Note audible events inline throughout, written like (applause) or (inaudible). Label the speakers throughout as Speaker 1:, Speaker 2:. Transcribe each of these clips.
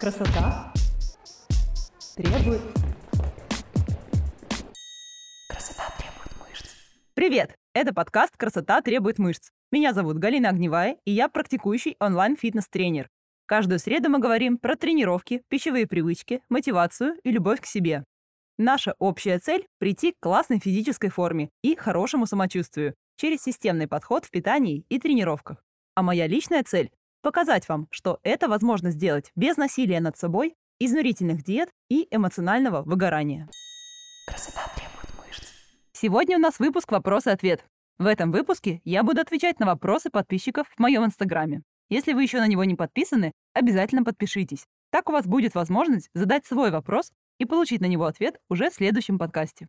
Speaker 1: Красота требует... Красота требует мышц.
Speaker 2: Привет! Это подкаст «Красота требует мышц». Меня зовут Галина Огневая, и я практикующий онлайн-фитнес-тренер. Каждую среду мы говорим про тренировки, пищевые привычки, мотивацию и любовь к себе. Наша общая цель – прийти к классной физической форме и хорошему самочувствию через системный подход в питании и тренировках. А моя личная цель Показать вам, что это возможно сделать без насилия над собой, изнурительных диет и эмоционального выгорания.
Speaker 1: Красота требует мышц.
Speaker 2: Сегодня у нас выпуск «Вопрос-ответ». В этом выпуске я буду отвечать на вопросы подписчиков в моем инстаграме. Если вы еще на него не подписаны, обязательно подпишитесь. Так у вас будет возможность задать свой вопрос и получить на него ответ уже в следующем подкасте.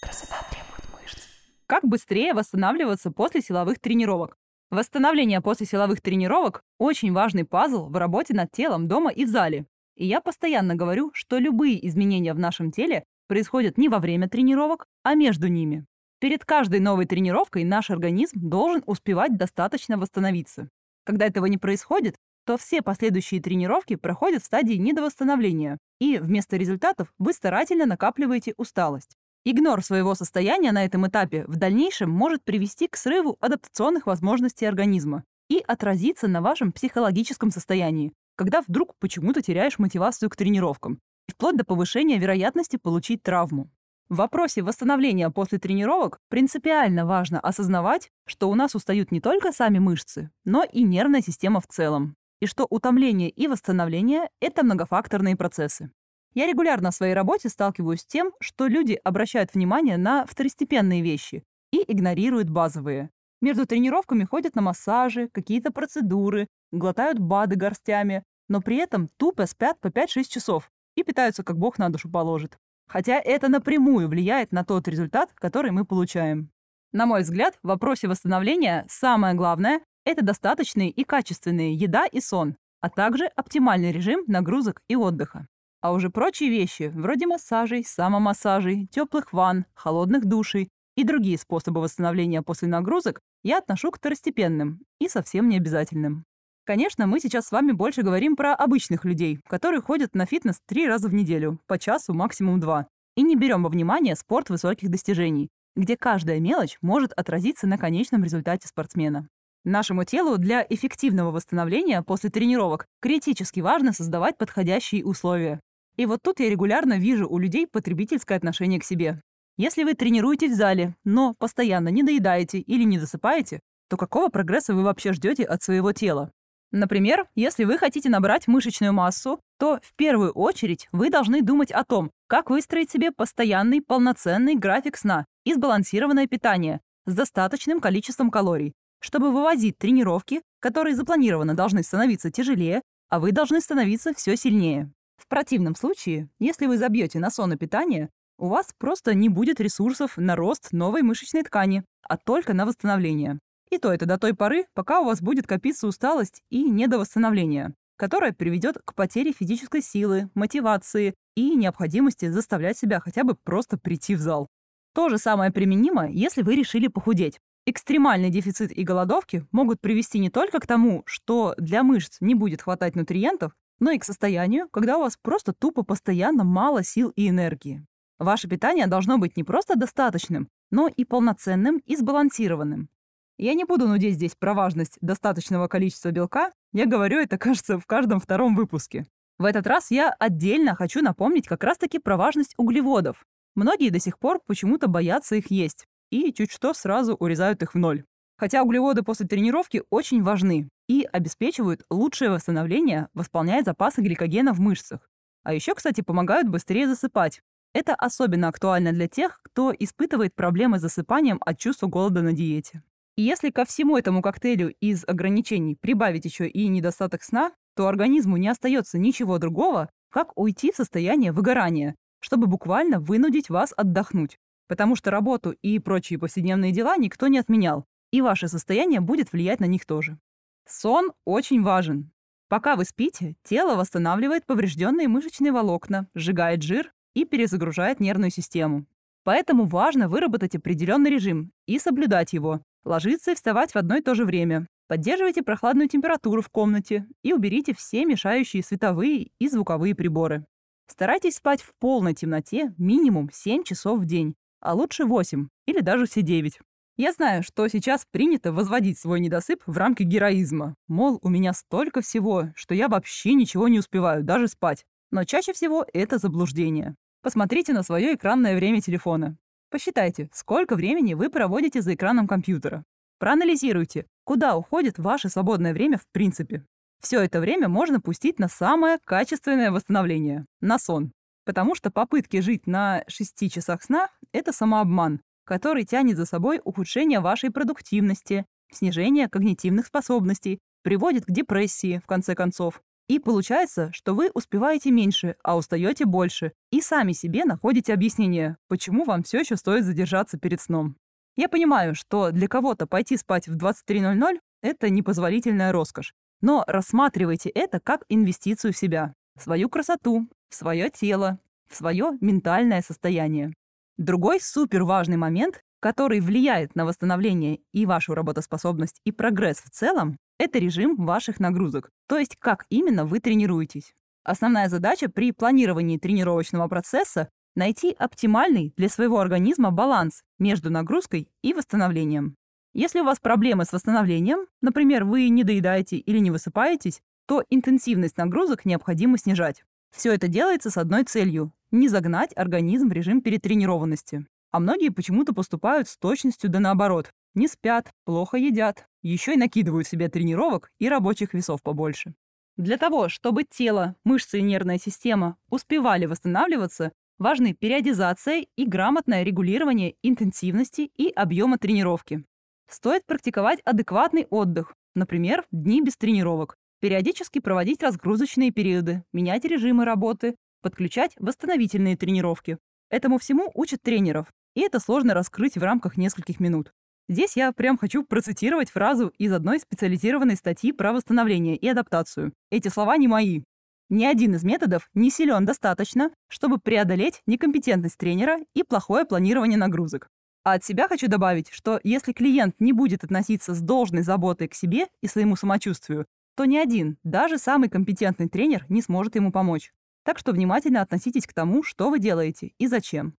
Speaker 1: Красота требует мышц.
Speaker 2: Как быстрее восстанавливаться после силовых тренировок? Восстановление после силовых тренировок – очень важный пазл в работе над телом дома и в зале. И я постоянно говорю, что любые изменения в нашем теле происходят не во время тренировок, а между ними. Перед каждой новой тренировкой наш организм должен успевать достаточно восстановиться. Когда этого не происходит, то все последующие тренировки проходят в стадии недовосстановления, и вместо результатов вы старательно накапливаете усталость. Игнор своего состояния на этом этапе в дальнейшем может привести к срыву адаптационных возможностей организма и отразиться на вашем психологическом состоянии, когда вдруг почему-то теряешь мотивацию к тренировкам, вплоть до повышения вероятности получить травму. В вопросе восстановления после тренировок принципиально важно осознавать, что у нас устают не только сами мышцы, но и нервная система в целом, и что утомление и восстановление – это многофакторные процессы. Я регулярно в своей работе сталкиваюсь с тем, что люди обращают внимание на второстепенные вещи и игнорируют базовые. Между тренировками ходят на массажи, какие-то процедуры, глотают БАДы горстями, но при этом тупо спят по 5-6 часов и питаются, как бог на душу положит. Хотя это напрямую влияет на тот результат, который мы получаем. На мой взгляд, в вопросе восстановления самое главное – это достаточные и качественные еда и сон, а также оптимальный режим нагрузок и отдыха. А уже прочие вещи, вроде массажей, самомассажей, теплых ванн, холодных душей и другие способы восстановления после нагрузок, я отношу к второстепенным и совсем не обязательным. Конечно, мы сейчас с вами больше говорим про обычных людей, которые ходят на фитнес три раза в неделю, по часу, максимум два, и не берем во внимание спорт высоких достижений, где каждая мелочь может отразиться на конечном результате спортсмена. Нашему телу для эффективного восстановления после тренировок критически важно создавать подходящие условия. И вот тут я регулярно вижу у людей потребительское отношение к себе. Если вы тренируетесь в зале, но постоянно не доедаете или не досыпаете, то какого прогресса вы вообще ждете от своего тела? Например, если вы хотите набрать мышечную массу, то в первую очередь вы должны думать о том, как выстроить себе постоянный полноценный график сна и сбалансированное питание с достаточным количеством калорий, чтобы вывозить тренировки, которые запланированно должны становиться тяжелее, а вы должны становиться все сильнее. В противном случае, если вы забьете на сон и питание, у вас просто не будет ресурсов на рост новой мышечной ткани, а только на восстановление. И то это до той поры, пока у вас будет копиться усталость и недовосстановление, которое приведет к потере физической силы, мотивации и необходимости заставлять себя хотя бы просто прийти в зал. То же самое применимо, если вы решили похудеть. Экстремальный дефицит и голодовки могут привести не только к тому, что для мышц не будет хватать нутриентов, но и к состоянию, когда у вас просто тупо постоянно мало сил и энергии. Ваше питание должно быть не просто достаточным, но и полноценным и сбалансированным. Я не буду нудеть здесь про важность достаточного количества белка, я говорю это, (laughs) кажется, в каждом втором выпуске. В этот раз я отдельно хочу напомнить как раз-таки про важность углеводов. Многие до сих пор почему-то боятся их есть и чуть что сразу урезают их в ноль. Хотя углеводы после тренировки очень важны и обеспечивают лучшее восстановление, восполняя запасы гликогена в мышцах. А еще, кстати, помогают быстрее засыпать. Это особенно актуально для тех, кто испытывает проблемы с засыпанием от чувства голода на диете. И если ко всему этому коктейлю из ограничений прибавить еще и недостаток сна, то организму не остается ничего другого, как уйти в состояние выгорания, чтобы буквально вынудить вас отдохнуть. Потому что работу и прочие повседневные дела никто не отменял, и ваше состояние будет влиять на них тоже. Сон очень важен. Пока вы спите, тело восстанавливает поврежденные мышечные волокна, сжигает жир и перезагружает нервную систему. Поэтому важно выработать определенный режим и соблюдать его, ложиться и вставать в одно и то же время, Поддерживайте прохладную температуру в комнате и уберите все мешающие световые и звуковые приборы. Старайтесь спать в полной темноте минимум 7 часов в день, а лучше 8 или даже все 9. Я знаю, что сейчас принято возводить свой недосып в рамки героизма. Мол, у меня столько всего, что я вообще ничего не успеваю, даже спать. Но чаще всего это заблуждение. Посмотрите на свое экранное время телефона. Посчитайте, сколько времени вы проводите за экраном компьютера. Проанализируйте, куда уходит ваше свободное время в принципе. Все это время можно пустить на самое качественное восстановление – на сон. Потому что попытки жить на 6 часах сна – это самообман, который тянет за собой ухудшение вашей продуктивности, снижение когнитивных способностей, приводит к депрессии, в конце концов. И получается, что вы успеваете меньше, а устаете больше, и сами себе находите объяснение, почему вам все еще стоит задержаться перед сном. Я понимаю, что для кого-то пойти спать в 23.00 – это непозволительная роскошь, но рассматривайте это как инвестицию в себя, в свою красоту, в свое тело, в свое ментальное состояние. Другой супер важный момент, который влияет на восстановление и вашу работоспособность и прогресс в целом, это режим ваших нагрузок, то есть как именно вы тренируетесь. Основная задача при планировании тренировочного процесса – найти оптимальный для своего организма баланс между нагрузкой и восстановлением. Если у вас проблемы с восстановлением, например, вы не доедаете или не высыпаетесь, то интенсивность нагрузок необходимо снижать. Все это делается с одной целью – не загнать организм в режим перетренированности. А многие почему-то поступают с точностью да наоборот. Не спят, плохо едят, еще и накидывают себе тренировок и рабочих весов побольше. Для того, чтобы тело, мышцы и нервная система успевали восстанавливаться, важны периодизация и грамотное регулирование интенсивности и объема тренировки. Стоит практиковать адекватный отдых, например, дни без тренировок, периодически проводить разгрузочные периоды, менять режимы работы, подключать восстановительные тренировки. Этому всему учат тренеров, и это сложно раскрыть в рамках нескольких минут. Здесь я прям хочу процитировать фразу из одной специализированной статьи про восстановление и адаптацию. Эти слова не мои. Ни один из методов не силен достаточно, чтобы преодолеть некомпетентность тренера и плохое планирование нагрузок. А от себя хочу добавить, что если клиент не будет относиться с должной заботой к себе и своему самочувствию, то ни один, даже самый компетентный тренер не сможет ему помочь. Так что внимательно относитесь к тому, что вы делаете и зачем.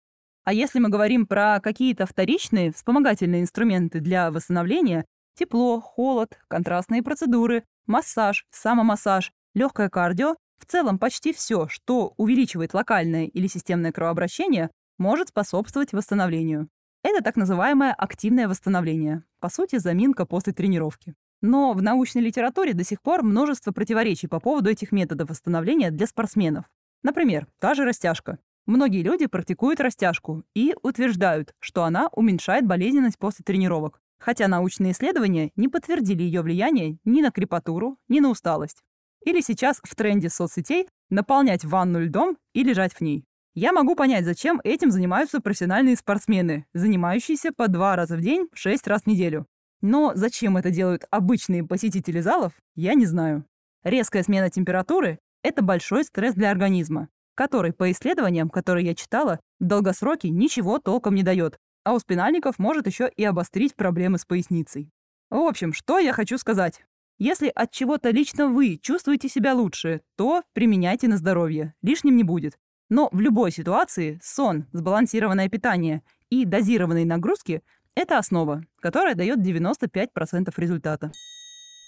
Speaker 2: А если мы говорим про какие-то вторичные вспомогательные инструменты для восстановления, тепло, холод, контрастные процедуры, массаж, самомассаж, легкое кардио, в целом почти все, что увеличивает локальное или системное кровообращение, может способствовать восстановлению. Это так называемое активное восстановление, по сути, заминка после тренировки. Но в научной литературе до сих пор множество противоречий по поводу этих методов восстановления для спортсменов. Например, та же растяжка. Многие люди практикуют растяжку и утверждают, что она уменьшает болезненность после тренировок, хотя научные исследования не подтвердили ее влияние ни на крепатуру, ни на усталость. Или сейчас в тренде соцсетей наполнять ванну льдом и лежать в ней. Я могу понять, зачем этим занимаются профессиональные спортсмены, занимающиеся по два раза в день, шесть раз в неделю. Но зачем это делают обычные посетители залов, я не знаю. Резкая смена температуры – это большой стресс для организма который, по исследованиям, которые я читала, в долгосроке ничего толком не дает, а у спинальников может еще и обострить проблемы с поясницей. В общем, что я хочу сказать. Если от чего-то лично вы чувствуете себя лучше, то применяйте на здоровье, лишним не будет. Но в любой ситуации сон, сбалансированное питание и дозированные нагрузки – это основа, которая дает 95% результата.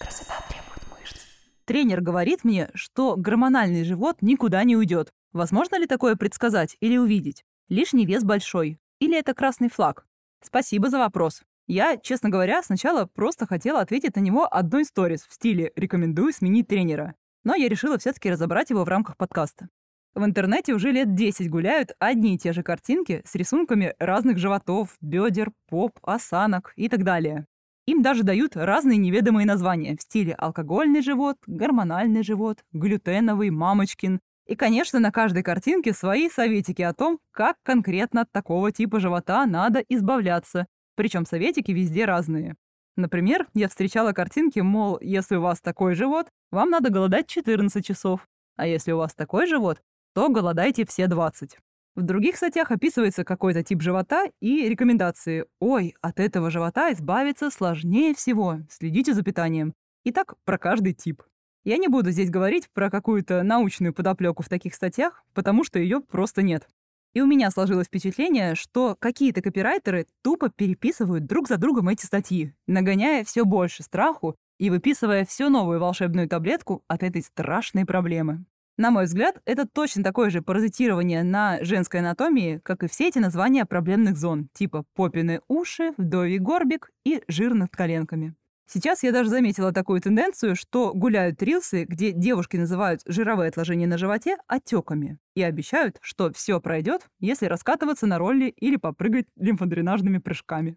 Speaker 1: Красота требует мышц.
Speaker 2: Тренер говорит мне, что гормональный живот никуда не уйдет, Возможно ли такое предсказать или увидеть? Лишний вес большой. Или это красный флаг? Спасибо за вопрос. Я, честно говоря, сначала просто хотела ответить на него одной сторис в стиле «рекомендую сменить тренера». Но я решила все таки разобрать его в рамках подкаста. В интернете уже лет 10 гуляют одни и те же картинки с рисунками разных животов, бедер, поп, осанок и так далее. Им даже дают разные неведомые названия в стиле алкогольный живот, гормональный живот, глютеновый, мамочкин и, конечно, на каждой картинке свои советики о том, как конкретно от такого типа живота надо избавляться. Причем советики везде разные. Например, я встречала картинки, мол, если у вас такой живот, вам надо голодать 14 часов. А если у вас такой живот, то голодайте все 20. В других статьях описывается какой-то тип живота и рекомендации. Ой, от этого живота избавиться сложнее всего. Следите за питанием. И так про каждый тип. Я не буду здесь говорить про какую-то научную подоплеку в таких статьях, потому что ее просто нет. И у меня сложилось впечатление, что какие-то копирайтеры тупо переписывают друг за другом эти статьи, нагоняя все больше страху и выписывая всю новую волшебную таблетку от этой страшной проблемы. На мой взгляд, это точно такое же паразитирование на женской анатомии, как и все эти названия проблемных зон, типа попины уши, вдовий горбик и жир над коленками. Сейчас я даже заметила такую тенденцию, что гуляют рилсы, где девушки называют жировые отложения на животе отеками и обещают, что все пройдет, если раскатываться на ролли или попрыгать лимфодренажными прыжками.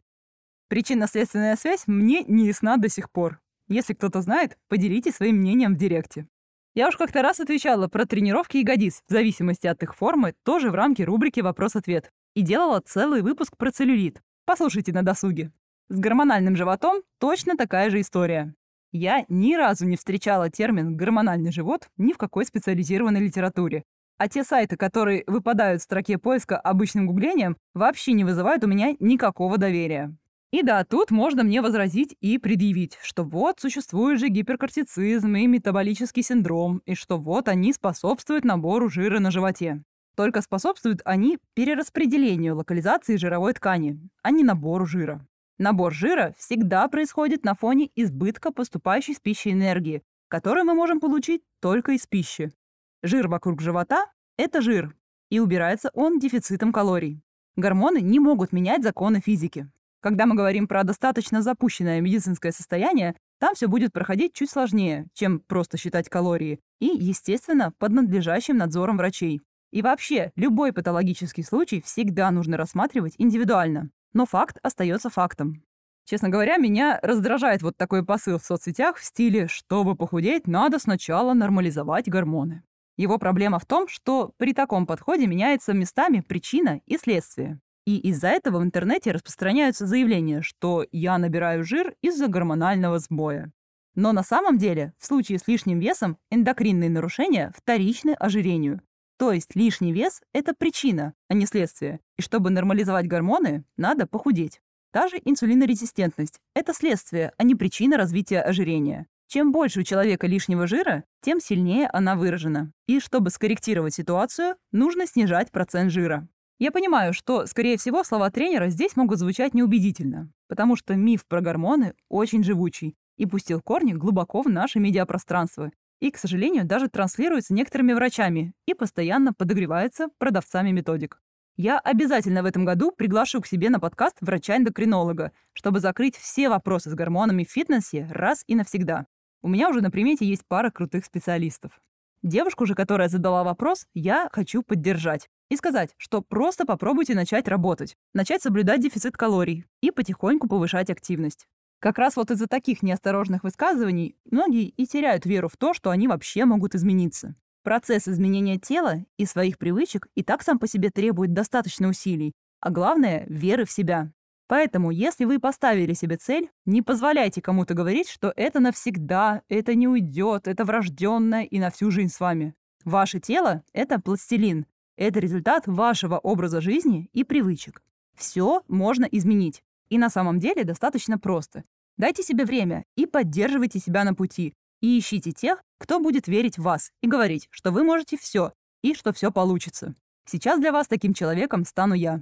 Speaker 2: Причинно-следственная связь мне не ясна до сих пор. Если кто-то знает, поделитесь своим мнением в директе. Я уж как-то раз отвечала про тренировки ягодиц, в зависимости от их формы, тоже в рамке рубрики «Вопрос-ответ». И делала целый выпуск про целлюлит. Послушайте на досуге. С гормональным животом точно такая же история. Я ни разу не встречала термин «гормональный живот» ни в какой специализированной литературе. А те сайты, которые выпадают в строке поиска обычным гуглением, вообще не вызывают у меня никакого доверия. И да, тут можно мне возразить и предъявить, что вот существует же гиперкортицизм и метаболический синдром, и что вот они способствуют набору жира на животе. Только способствуют они перераспределению локализации жировой ткани, а не набору жира. Набор жира всегда происходит на фоне избытка поступающей с пищей энергии, которую мы можем получить только из пищи. Жир вокруг живота – это жир, и убирается он дефицитом калорий. Гормоны не могут менять законы физики. Когда мы говорим про достаточно запущенное медицинское состояние, там все будет проходить чуть сложнее, чем просто считать калории, и, естественно, под надлежащим надзором врачей. И вообще, любой патологический случай всегда нужно рассматривать индивидуально. Но факт остается фактом. Честно говоря, меня раздражает вот такой посыл в соцсетях в стиле «чтобы похудеть, надо сначала нормализовать гормоны». Его проблема в том, что при таком подходе меняется местами причина и следствие. И из-за этого в интернете распространяются заявления, что я набираю жир из-за гормонального сбоя. Но на самом деле, в случае с лишним весом, эндокринные нарушения вторичны ожирению. То есть лишний вес – это причина, а не следствие. И чтобы нормализовать гормоны, надо похудеть. Та же инсулинорезистентность – это следствие, а не причина развития ожирения. Чем больше у человека лишнего жира, тем сильнее она выражена. И чтобы скорректировать ситуацию, нужно снижать процент жира. Я понимаю, что, скорее всего, слова тренера здесь могут звучать неубедительно, потому что миф про гормоны очень живучий и пустил корни глубоко в наше медиапространство и, к сожалению, даже транслируется некоторыми врачами и постоянно подогревается продавцами методик. Я обязательно в этом году приглашу к себе на подкаст врача-эндокринолога, чтобы закрыть все вопросы с гормонами в фитнесе раз и навсегда. У меня уже на примете есть пара крутых специалистов. Девушку же, которая задала вопрос, я хочу поддержать и сказать, что просто попробуйте начать работать, начать соблюдать дефицит калорий и потихоньку повышать активность. Как раз вот из-за таких неосторожных высказываний многие и теряют веру в то, что они вообще могут измениться. Процесс изменения тела и своих привычек и так сам по себе требует достаточно усилий, а главное — веры в себя. Поэтому, если вы поставили себе цель, не позволяйте кому-то говорить, что это навсегда, это не уйдет, это врожденное и на всю жизнь с вами. Ваше тело — это пластилин. Это результат вашего образа жизни и привычек. Все можно изменить. И на самом деле достаточно просто. Дайте себе время и поддерживайте себя на пути. И ищите тех, кто будет верить в вас и говорить, что вы можете все и что все получится. Сейчас для вас таким человеком стану я.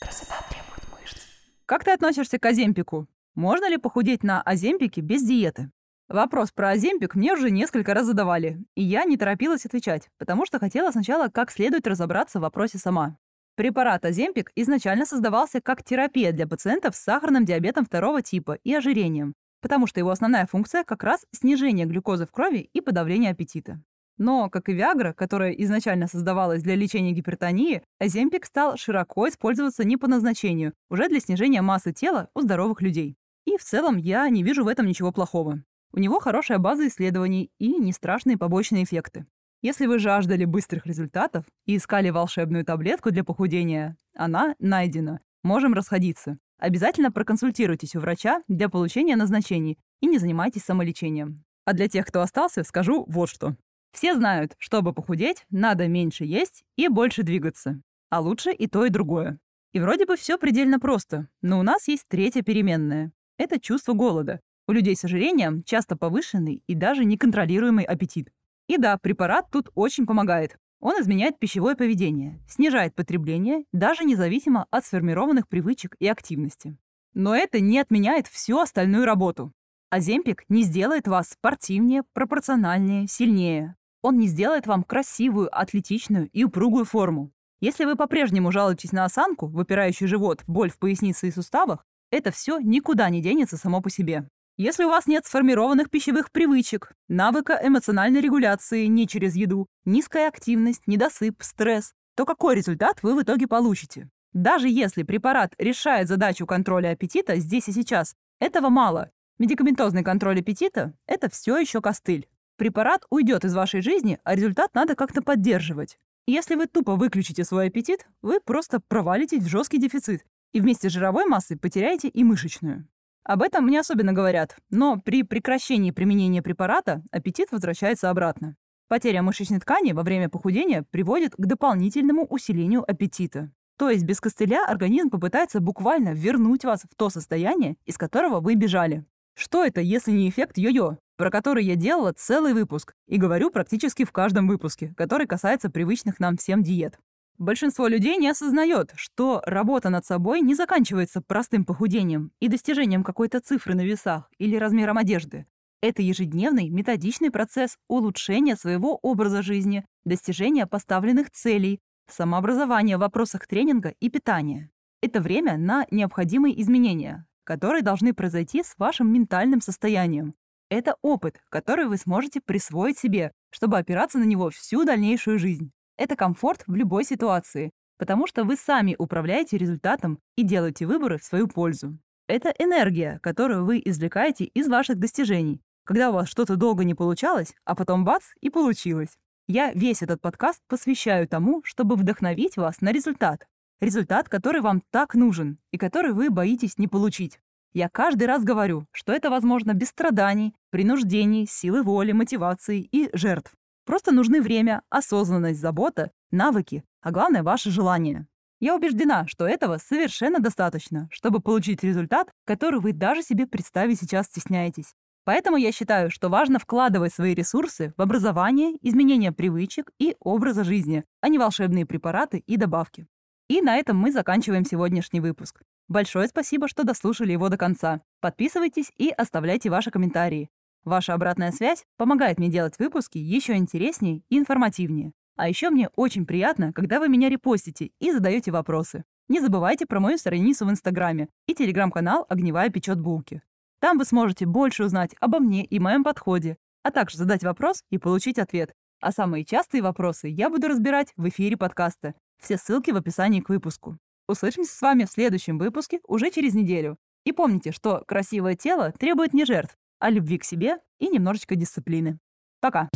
Speaker 1: Красота требует мышц.
Speaker 2: Как ты относишься к Аземпику? Можно ли похудеть на Аземпике без диеты? Вопрос про Аземпик мне уже несколько раз задавали, и я не торопилась отвечать, потому что хотела сначала как следует разобраться в вопросе сама. Препарат Оземпик изначально создавался как терапия для пациентов с сахарным диабетом второго типа и ожирением, потому что его основная функция как раз снижение глюкозы в крови и подавление аппетита. Но, как и Виагра, которая изначально создавалась для лечения гипертонии, Оземпик стал широко использоваться не по назначению, уже для снижения массы тела у здоровых людей. И в целом я не вижу в этом ничего плохого. У него хорошая база исследований и не страшные побочные эффекты. Если вы жаждали быстрых результатов и искали волшебную таблетку для похудения, она найдена. Можем расходиться. Обязательно проконсультируйтесь у врача для получения назначений и не занимайтесь самолечением. А для тех, кто остался, скажу вот что. Все знают, чтобы похудеть, надо меньше есть и больше двигаться. А лучше и то, и другое. И вроде бы все предельно просто, но у нас есть третья переменная. Это чувство голода. У людей с ожирением часто повышенный и даже неконтролируемый аппетит. И да, препарат тут очень помогает. Он изменяет пищевое поведение, снижает потребление, даже независимо от сформированных привычек и активности. Но это не отменяет всю остальную работу. Аземпик не сделает вас спортивнее, пропорциональнее, сильнее. Он не сделает вам красивую, атлетичную и упругую форму. Если вы по-прежнему жалуетесь на осанку, выпирающий живот, боль в пояснице и суставах, это все никуда не денется само по себе. Если у вас нет сформированных пищевых привычек, навыка эмоциональной регуляции не через еду, низкая активность, недосып, стресс, то какой результат вы в итоге получите? Даже если препарат решает задачу контроля аппетита здесь и сейчас, этого мало. Медикаментозный контроль аппетита – это все еще костыль. Препарат уйдет из вашей жизни, а результат надо как-то поддерживать. Если вы тупо выключите свой аппетит, вы просто провалитесь в жесткий дефицит и вместе с жировой массой потеряете и мышечную. Об этом не особенно говорят, но при прекращении применения препарата аппетит возвращается обратно. Потеря мышечной ткани во время похудения приводит к дополнительному усилению аппетита. То есть без костыля организм попытается буквально вернуть вас в то состояние, из которого вы бежали. Что это, если не эффект йо-йо, про который я делала целый выпуск и говорю практически в каждом выпуске, который касается привычных нам всем диет. Большинство людей не осознает, что работа над собой не заканчивается простым похудением и достижением какой-то цифры на весах или размером одежды. Это ежедневный методичный процесс улучшения своего образа жизни, достижения поставленных целей, самообразования в вопросах тренинга и питания. Это время на необходимые изменения, которые должны произойти с вашим ментальным состоянием. Это опыт, который вы сможете присвоить себе, чтобы опираться на него всю дальнейшую жизнь. Это комфорт в любой ситуации, потому что вы сами управляете результатом и делаете выборы в свою пользу. Это энергия, которую вы извлекаете из ваших достижений, когда у вас что-то долго не получалось, а потом бац, и получилось. Я весь этот подкаст посвящаю тому, чтобы вдохновить вас на результат. Результат, который вам так нужен и который вы боитесь не получить. Я каждый раз говорю, что это возможно без страданий, принуждений, силы воли, мотивации и жертв. Просто нужны время, осознанность, забота, навыки, а главное – ваше желание. Я убеждена, что этого совершенно достаточно, чтобы получить результат, который вы даже себе представить сейчас стесняетесь. Поэтому я считаю, что важно вкладывать свои ресурсы в образование, изменение привычек и образа жизни, а не волшебные препараты и добавки. И на этом мы заканчиваем сегодняшний выпуск. Большое спасибо, что дослушали его до конца. Подписывайтесь и оставляйте ваши комментарии. Ваша обратная связь помогает мне делать выпуски еще интереснее и информативнее. А еще мне очень приятно, когда вы меня репостите и задаете вопросы. Не забывайте про мою страницу в Инстаграме и телеграм-канал «Огневая печет булки». Там вы сможете больше узнать обо мне и моем подходе, а также задать вопрос и получить ответ. А самые частые вопросы я буду разбирать в эфире подкаста. Все ссылки в описании к выпуску. Услышимся с вами в следующем выпуске уже через неделю. И помните, что красивое тело требует не жертв, о любви к себе и немножечко дисциплины. Пока.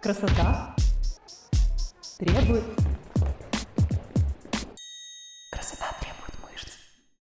Speaker 1: Красота требует